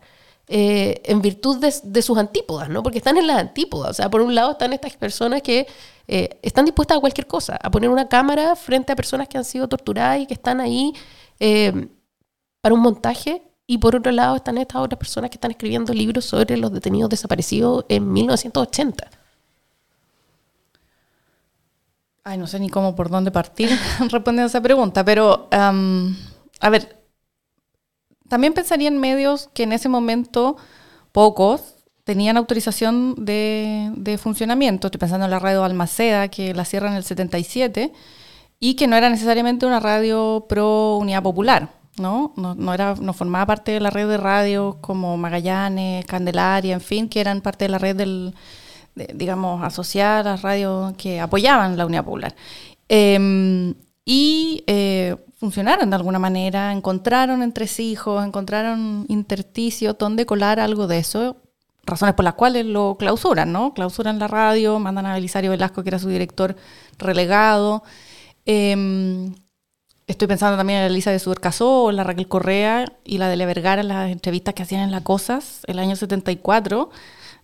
eh, en virtud de, sus antípodas, ¿no? Porque están en las antípodas. O sea, por un lado están estas personas que eh, están dispuestas a cualquier cosa, a poner una cámara frente a personas que han sido torturadas y que están ahí eh, para un montaje. Y por otro lado están estas otras personas que están escribiendo libros sobre los detenidos desaparecidos en 1980. Ay, no sé ni cómo, por dónde partir respondiendo a esa pregunta, pero a ver, también pensaría en medios que en ese momento pocos tenían autorización de, funcionamiento. Estoy pensando en la radio Almaceda, que la cierra en el 77, y que no era necesariamente una radio pro unidad popular, ¿no? No, era, no formaba parte de la red de radios como Magallanes, Candelaria, en fin, que eran parte de la red del, digamos, asociadas a radios que apoyaban la Unidad Popular. Em, y eh, funcionaron de alguna manera, encontraron entresijos, encontraron intersticios donde colar algo de eso, razones por las cuales lo clausuran, ¿no? Clausuran la radio, mandan a Belisario Velasco, que era su director relegado. Em, estoy pensando también en la Elisa de Subercasó, la Raquel Correa y la de Le Vergara las entrevistas que hacían en La Cosas el año 74.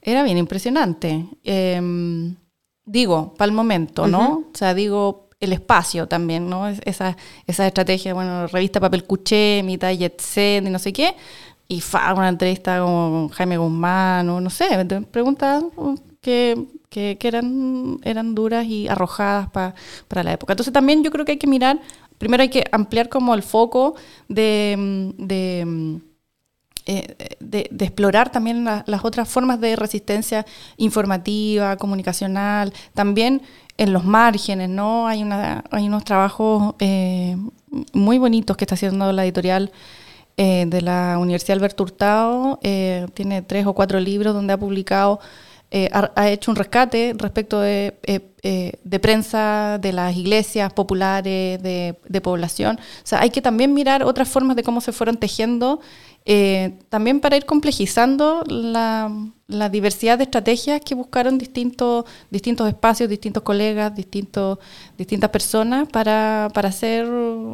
Era bien impresionante. Em, digo, para el momento, ¿no? O sea, digo, el espacio también, ¿no? Esa, esa estrategia, bueno, revista Papel Cuché, mitad Jet Set y no sé qué, y fa, una entrevista con Jaime Guzmán, o no sé, preguntas que, que, eran, eran duras y arrojadas para la época. Entonces también yo creo que hay que mirar, primero hay que ampliar como el foco de, de eh, de, explorar también las otras formas de resistencia informativa, comunicacional, también en los márgenes, ¿no? Hay, una, hay unos trabajos eh, muy bonitos que está haciendo la editorial eh, de la Universidad Alberto Hurtado, tiene tres o cuatro libros donde ha publicado ha, hecho un rescate respecto de, de, prensa de las iglesias populares, de, población. Hay que también mirar otras formas de cómo se fueron tejiendo eh, también para ir complejizando la, diversidad de estrategias que buscaron distintos, distintos espacios, distintos colegas, distintas personas para, hacer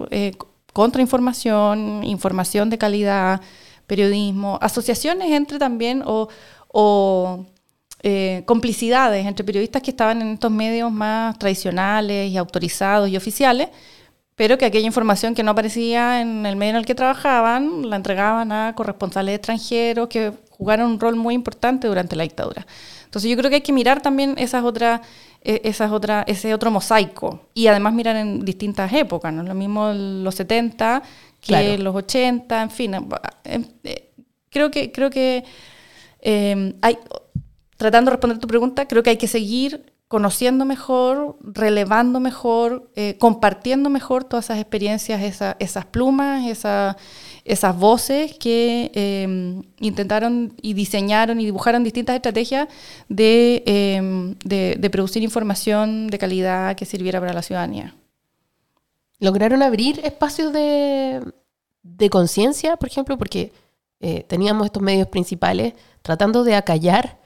eh, contrainformación, información de calidad, periodismo, asociaciones entre también o, eh, complicidades entre periodistas que estaban en estos medios más tradicionales y autorizados y oficiales pero que aquella información que no aparecía en el medio en el que trabajaban la entregaban a corresponsales extranjeros que jugaron un rol muy importante durante la dictadura. Entonces yo creo que hay que mirar también esas otras, e, esas otras, ese otro mosaico y además mirar en distintas épocas, no es lo mismo los 70 que los 80, en fin. Em, eh, creo que, creo que em, hay, tratando de responder tu pregunta, creo que hay que seguir conociendo mejor, relevando mejor, eh, compartiendo mejor todas esas experiencias, esas plumas, esas voces que em, intentaron y diseñaron y dibujaron distintas estrategias em, de, de, producir información de calidad que sirviera para la ciudadanía. ¿Lograron abrir espacios de, de conciencia, por ejemplo? Porque eh, teníamos estos medios principales tratando de acallar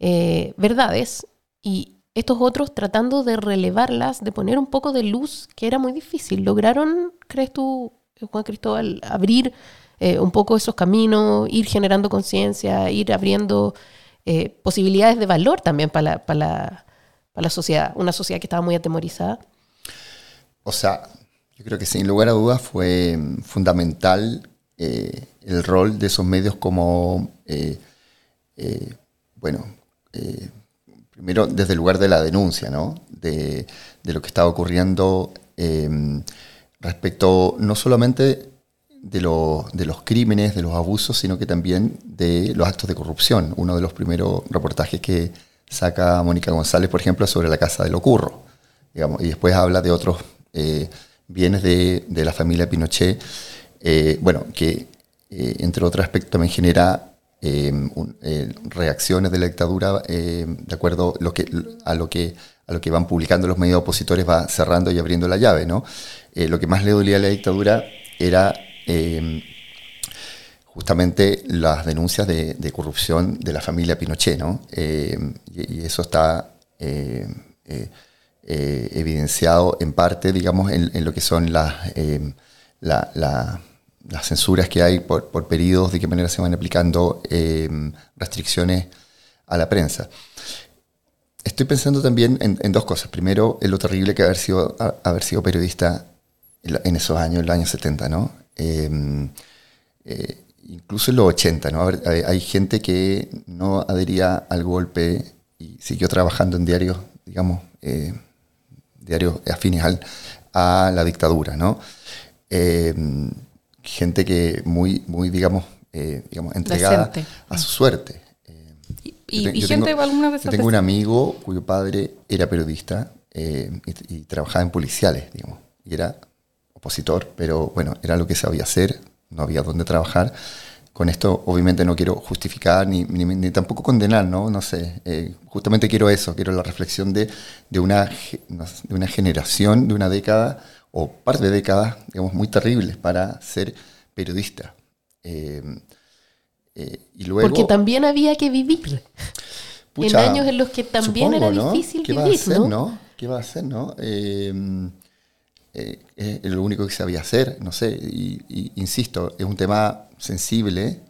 eh, verdades y, estos otros tratando de relevarlas, de poner un poco de luz, que era muy difícil. ¿Lograron, crees tú, Juan Cristóbal, abrir eh, un poco esos caminos, ir generando conciencia, ir abriendo eh, posibilidades de valor también para la, la, sociedad, una sociedad que estaba muy atemorizada? O sea, yo creo que sin lugar a dudas fue mm, fundamental eh, el rol de esos medios como, bueno, primero desde el lugar de la denuncia, ¿no? de, lo que estaba ocurriendo em, respecto no solamente de, los crímenes, de los abusos, sino que también de los actos de corrupción. Uno de los primeros reportajes que saca Mónica González, por ejemplo, sobre la casa de Locurro, digamos, y después habla de otros eh, bienes de, la familia Pinochet, eh, bueno, que eh, entre otros aspectos también genera Em, eh, reacciones de la dictadura em, de acuerdo lo que, a, lo que, a lo que van publicando los medios opositores, va cerrando y abriendo la llave. ¿no? Eh, lo que más le dolía a la dictadura era em, justamente las denuncias de, corrupción de la familia Pinochet. ¿no? Y, eso está eh, evidenciado en parte, digamos, en, lo que son las... la las censuras que hay por, por periodos, de qué manera se van aplicando eh, restricciones a la prensa. Estoy pensando también en, dos cosas. Primero, en lo terrible que haber sido, haber sido periodista en esos años, en los años 70, ¿no? Eh, eh, incluso en los 80, ¿no? hay, gente que no adhería al golpe y siguió trabajando en diarios, digamos, diarios afines a la dictadura, ¿no? Gente que muy, muy digamos, eh, digamos entregada a su suerte. ¿Y, gente alguna vez Yo tengo un amigo cuyo padre era periodista eh, y, trabajaba en policiales, digamos, y era opositor, pero bueno, era lo que sabía hacer, no había dónde trabajar, con esto obviamente no quiero justificar ni, ni, tampoco condenar, ¿no? No sé, eh, justamente quiero eso, quiero la reflexión de, de, una, de una generación, de una década o par de décadas, digamos, muy terribles para ser periodista. Eh, eh, y luego, Porque también había que vivir. en años en los que también era difícil ¿Qué vivir, va a hacer, ¿no? ¿Qué va a hacer, no? es lo único que sabía hacer, no sé, y, insisto, es un tema sensible,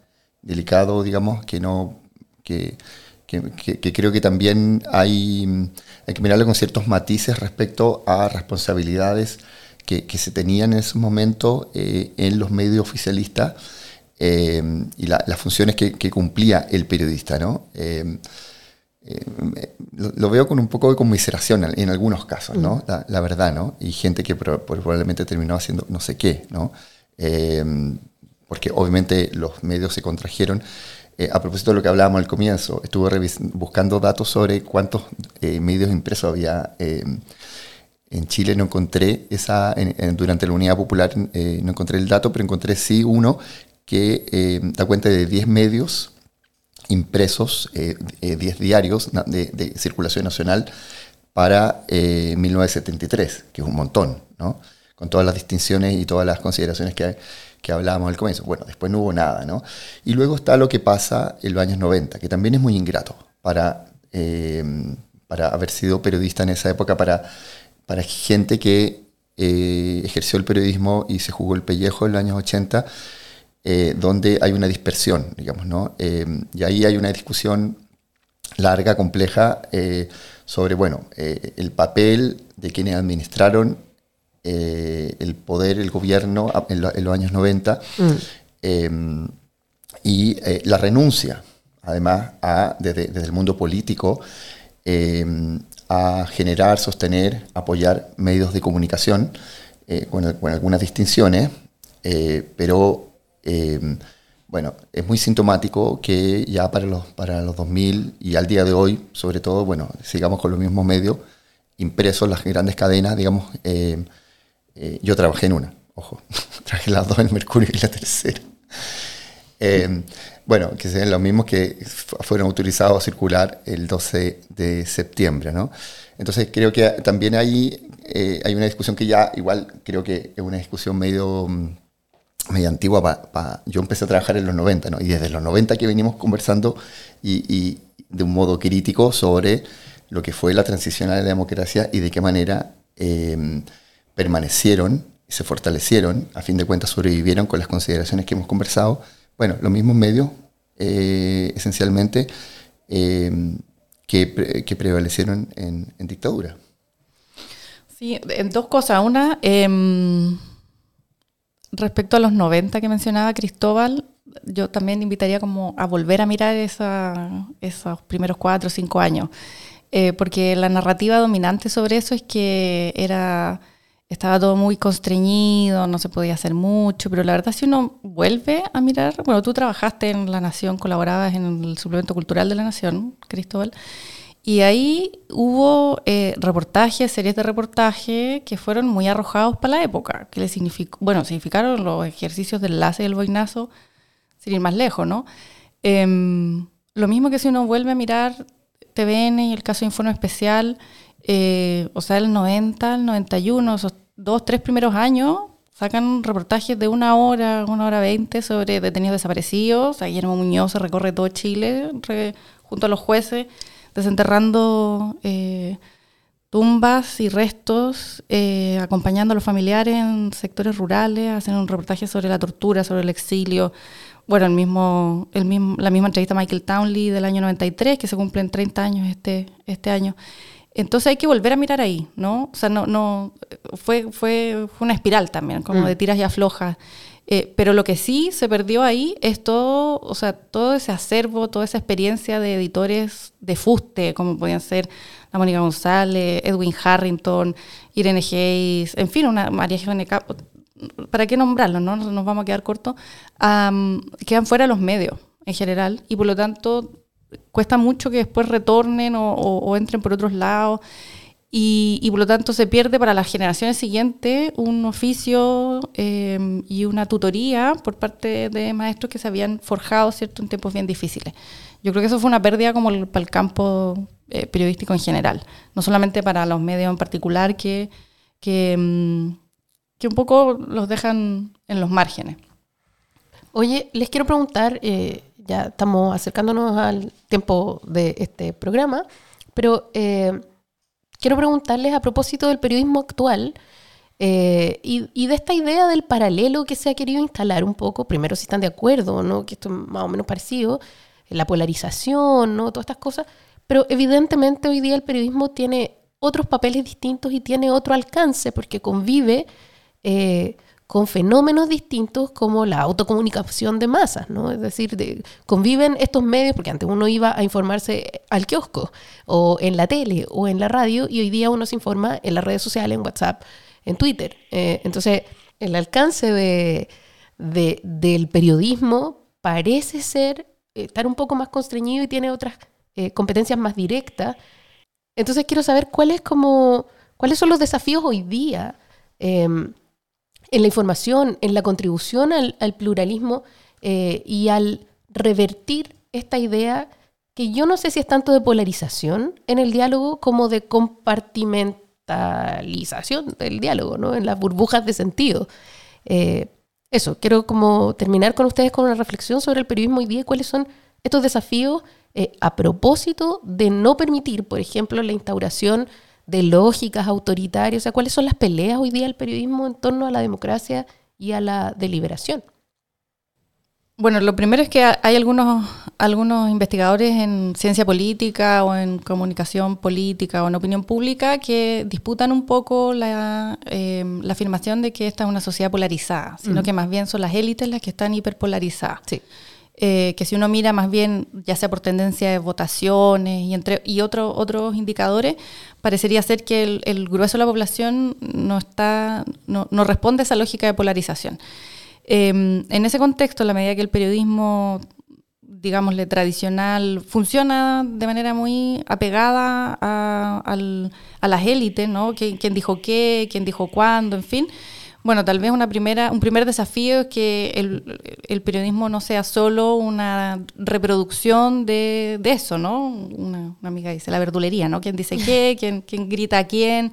delicado, digamos, que no. que, creo que también hay, hay, que mirarlo con ciertos matices respecto a responsabilidades que, se tenían en ese momento eh, en los medios oficialistas eh, y las funciones que, cumplía el periodista, ¿no? Eh, lo, veo con un poco de conmiseración en algunos casos, ¿no? Mm. La, verdad, ¿no? Y gente que probablemente terminó haciendo no sé qué, ¿no? porque obviamente los medios se contrajeron. Eh, a propósito de lo que hablábamos al comienzo, estuve buscando datos sobre cuántos eh, medios impresos había. Eh, en Chile no encontré esa, durante la Unidad Popular no encontré el dato, pero encontré sí uno que da cuenta de 10 medios impresos, 10 diarios de, circulación nacional para 1973, que es un montón, ¿no? con todas las distinciones y todas las consideraciones que que hablábamos al comienzo. Bueno, después no hubo nada, ¿no? Y luego está lo que pasa en los años 90, que también es muy ingrato para, eh, para haber sido periodista en esa época, para, para gente que eh, ejerció el periodismo y se jugó el pellejo en los años 80, eh, donde hay una dispersión, digamos, ¿no? y ahí hay una discusión larga, compleja, sobre, bueno, el papel de quienes administraron eh, el poder, el gobierno en, los años 90 mm. em, y eh, la renuncia, además, a, desde, el mundo político, em, a generar, sostener, apoyar medios de comunicación eh, con, algunas distinciones, pero em, bueno, es muy sintomático que ya para los, para los 2000 y al día de hoy, sobre todo, bueno, sigamos con los mismos medios impresos, las grandes cadenas, digamos, eh, yo trabajé en una, ojo, trabajé las dos en Mercurio y la tercera. Eh, bueno, que sean los mismos que fueron autorizados a circular el 12 de septiembre, ¿no? Entonces creo que también hay, eh, hay una discusión que ya igual creo que es una discusión medio, mm, medio antigua. yo empecé a trabajar en los 90, ¿no? Y desde los 90 que venimos conversando y, de un modo crítico sobre lo que fue la transición a la democracia y de qué manera permanecieron y se fortalecieron, a fin de cuentas sobrevivieron con las consideraciones que hemos conversado. Bueno, los mismos medios, eh, esencialmente, eh, que, prevalecieron en, dictadura. Sí, en dos cosas. Una, em, respecto a los 90 que mencionaba Cristóbal, yo también invitaría como a volver a mirar esos primeros cuatro o cinco años, eh, porque la narrativa dominante sobre eso es que era estaba todo muy constreñido, no se podía hacer mucho, pero la verdad si uno vuelve a mirar, bueno, tú trabajaste en La Nación, colaborabas en el suplemento cultural de La Nación, Cristóbal, y ahí hubo eh, reportajes, series de reportaje que fueron muy arrojados para la época, que le significó, bueno, significaron los ejercicios del enlace y el boinazo, sin ir más lejos, ¿no? Em, lo mismo que si uno vuelve a mirar TVN y el caso de Informe Especial, eh, o sea, el 90, el 91, esos dos, tres primeros años, sacan reportajes de una hora, una hora veinte sobre detenidos desaparecidos. Ahí Guillermo Muñoz se recorre todo Chile junto a los jueces, desenterrando eh, tumbas y restos, eh, acompañando a los familiares en sectores rurales, haciendo un reportaje sobre la tortura, sobre el exilio. Bueno, el mismo, el mismo, la misma entrevista a Michael Townley del año 93, que se cumplen 30 años este, este año. Entonces hay que volver a mirar ahí, ¿no? O sea, no, no, fue, fue, fue una espiral también, como mm. de tiras y aflojas. Eh, pero lo que sí se perdió ahí es todo, o sea, todo ese acervo, toda esa experiencia de editores de fuste, como podían ser la Mónica González, Edwin Harrington, Irene Hayes, en fin, una María Jiménez ¿para qué nombrarlos? No nos vamos a quedar cortos. quedan fuera los medios en general y por lo tanto cuesta mucho que después retornen o, entren por otros lados. y, por lo tanto se pierde para las generaciones siguientes un oficio eh, y una tutoría por parte de maestros que se habían forjado ¿cierto? en tiempos bien difíciles. Yo creo que eso fue una pérdida como para el campo eh, periodístico en general, no solamente para los medios en particular que, que, mm, que un poco los dejan en los márgenes. Oye, les quiero preguntar, eh, ya estamos acercándonos al tiempo de este programa, pero eh, quiero preguntarles a propósito del periodismo actual eh, y, de esta idea del paralelo que se ha querido instalar un poco, primero si están de acuerdo, ¿no? que esto es más o menos parecido, la polarización, ¿no? todas estas cosas, pero evidentemente hoy día el periodismo tiene otros papeles distintos y tiene otro alcance porque convive eh, con fenómenos distintos como la autocomunicación de masas, ¿no? Es decir, de- conviven estos medios, porque antes uno iba a informarse al kiosco, o en la tele, o en la radio, y hoy día uno se informa en las redes sociales, en WhatsApp, en Twitter. Eh, entonces, el alcance de, de- del periodismo parece ser eh, estar un poco más constreñido y tiene otras eh, competencias más directas. Entonces quiero saber cuáles como cuáles son los desafíos hoy día em, en la información, en la contribución al, al pluralismo eh, y al revertir esta idea que yo no sé si es tanto de polarización en el diálogo como de compartimentalización del diálogo, ¿no? En las burbujas de sentido. Eh, eso, quiero como terminar con ustedes con una reflexión sobre el periodismo hoy día y cuáles son estos desafíos eh, a propósito de no permitir, por ejemplo, la instauración de lógicas autoritarias, o sea, cuáles son las peleas hoy día del periodismo en torno a la democracia y a la deliberación. Bueno, lo primero es que ha- hay algunos, algunos investigadores en ciencia política o en comunicación política o en opinión pública que disputan un poco la, eh, la afirmación de que esta es una sociedad polarizada, sino Mm. que más bien son las élites las que están hiperpolarizadas. Sí. Eh, que si uno mira más bien, ya sea por tendencia de votaciones y, entre, y otro- otros indicadores, parecería ser que el, grueso de la población no, está, no, no responde a esa lógica de polarización. Eh, en ese contexto, a la medida que el periodismo, digámosle, tradicional, funciona de manera muy apegada a, al- a las élites, ¿no? ¿Quién, quién dijo qué, quién dijo cuándo, en fin. Bueno, tal vez una primera, un primer desafío es que el, el periodismo no sea solo una reproducción de, de eso, ¿no? Una, una amiga dice, la verdulería, ¿no? ¿Quién dice qué? ¿Quién, quién grita a quién?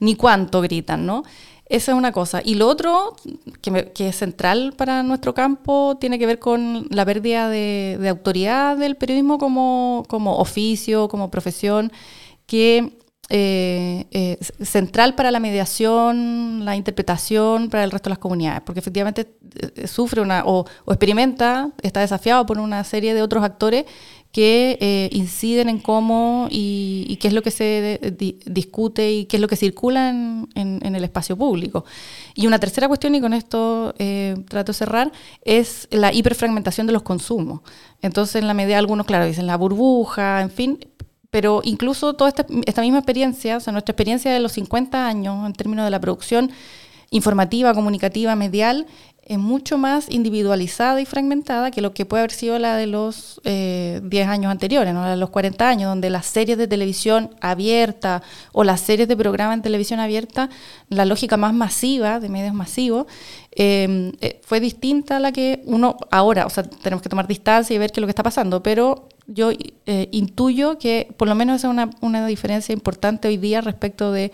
Ni cuánto gritan, ¿no? Esa es una cosa. Y lo otro, que, me- que es central para nuestro campo, tiene que ver con la pérdida de, de autoridad del periodismo como, como oficio, como profesión, que eh, eh, central para la mediación, la interpretación para el resto de las comunidades, porque efectivamente eh, sufre una o, experimenta, está desafiado por una serie de otros actores que inciden en cómo y, qué es lo que se di- discute y qué es lo que circula en, el espacio público. Y una tercera cuestión, y con esto trato de cerrar, es la hiperfragmentación de los consumos. Entonces, en la medida, algunos, claro, dicen la burbuja, en fin, pero incluso toda esta, esta misma experiencia, o sea, nuestra experiencia de los 50 años en términos de la producción informativa, comunicativa, medial, es mucho más individualizada y fragmentada que lo que puede haber sido la de los eh, 10 años anteriores, ¿no? la de los 40 años, donde las series de televisión abierta o las series de programa en televisión abierta, la lógica más masiva, de medios masivos, eh, eh, fue distinta a la que uno ahora, o sea, tenemos que tomar distancia y ver qué es lo que está pasando, pero yo eh, intuyo que por lo menos esa es una, una diferencia importante hoy día respecto de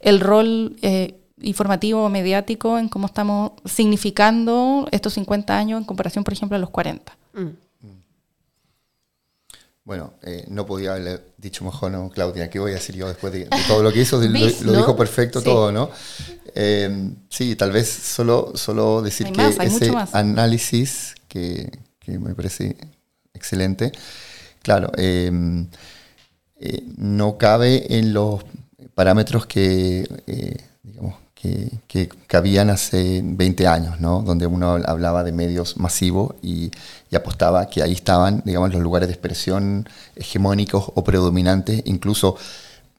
el rol eh, informativo o mediático en cómo estamos significando estos 50 años en comparación, por ejemplo, a los 40. Mm. Bueno, eh, no podía haberle dicho mejor, ¿no, Claudia? ¿Qué voy a decir yo después de, de todo lo que hizo? Lo, ¿Ves, lo no? dijo perfecto Sí. todo, ¿no? Eh, sí, tal vez solo, solo decir Hay que ese análisis que, que me parece excelente, claro, eh, eh, no cabe en los parámetros que, eh, digamos, que, que cabían hace 20 años, ¿no? donde uno hablaba de medios masivos y, apostaba que ahí estaban digamos, los lugares de expresión hegemónicos o predominantes, incluso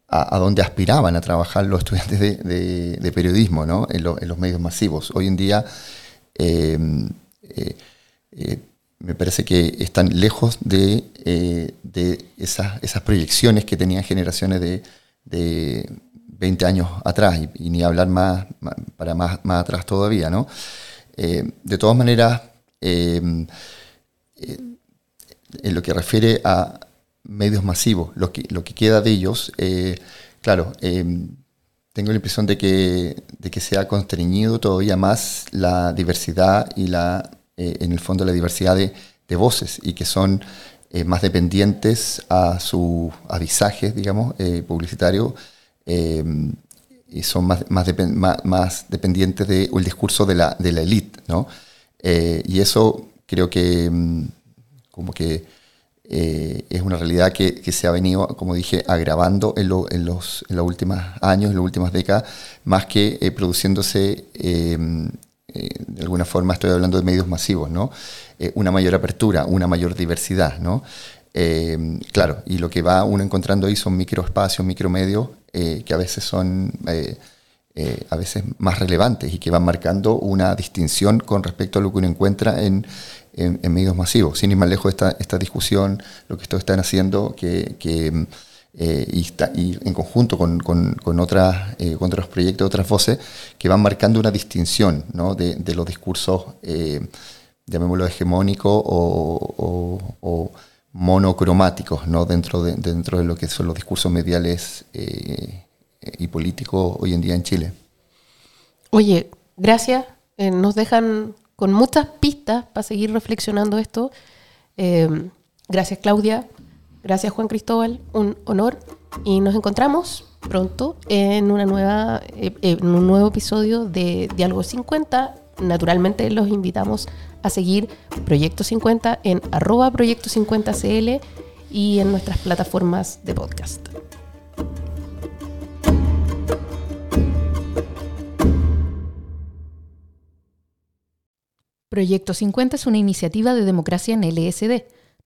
a, a donde aspiraban a trabajar los estudiantes de, de- periodismo ¿no? en, lo- en los medios masivos. Hoy en día eh, eh, eh, me parece que están lejos de, eh, de esas, esas proyecciones que tenían generaciones de, de 20 años atrás y, ni hablar más, para más, más atrás todavía, ¿no? Eh, de todas maneras, eh, en lo que refiere a medios masivos, lo que, lo que queda de ellos, claro, tengo la impresión de que, de que se ha constreñido todavía más la diversidad y la, en el fondo la diversidad de, de voces y que son más dependientes a su avisaje, digamos, publicitario y son más, más, más, dependientes del discurso de la, de la élite, ¿no? Eh, y eso creo que mm, como que eh, es una realidad que, que, se ha venido, como dije, agravando en, en, los, en los últimos años, en las últimas décadas, más que eh, produciéndose, de alguna forma estoy hablando de medios masivos, ¿no? una mayor apertura, una mayor diversidad, ¿no? claro, y lo que va uno encontrando ahí son microespacios, micromedios eh, que a veces son eh, eh, a veces más relevantes y que van marcando una distinción con respecto a lo que uno encuentra en, en, medios masivos. Sin ir más lejos esta, esta discusión, lo que estos están haciendo, que y, está, y, en conjunto con, con, otras, con otros proyectos, otras voces, que van marcando una distinción ¿no? de, los discursos, llamémoslo hegemónicos o, o monocromáticos ¿no? dentro, de, dentro de lo que son los discursos mediales eh, y políticos hoy en día en Chile. Oye, gracias. Eh, nos dejan con muchas pistas para seguir reflexionando esto. Eh, gracias Claudia, gracias Juan Cristóbal, un honor y nos encontramos pronto en, una nueva, en un nuevo episodio de Diálogo 50. Naturalmente los invitamos a seguir Proyecto 50 en arroba Proyecto 50CL y en nuestras plataformas de podcast. Proyecto 50 es una iniciativa de democracia en LSD,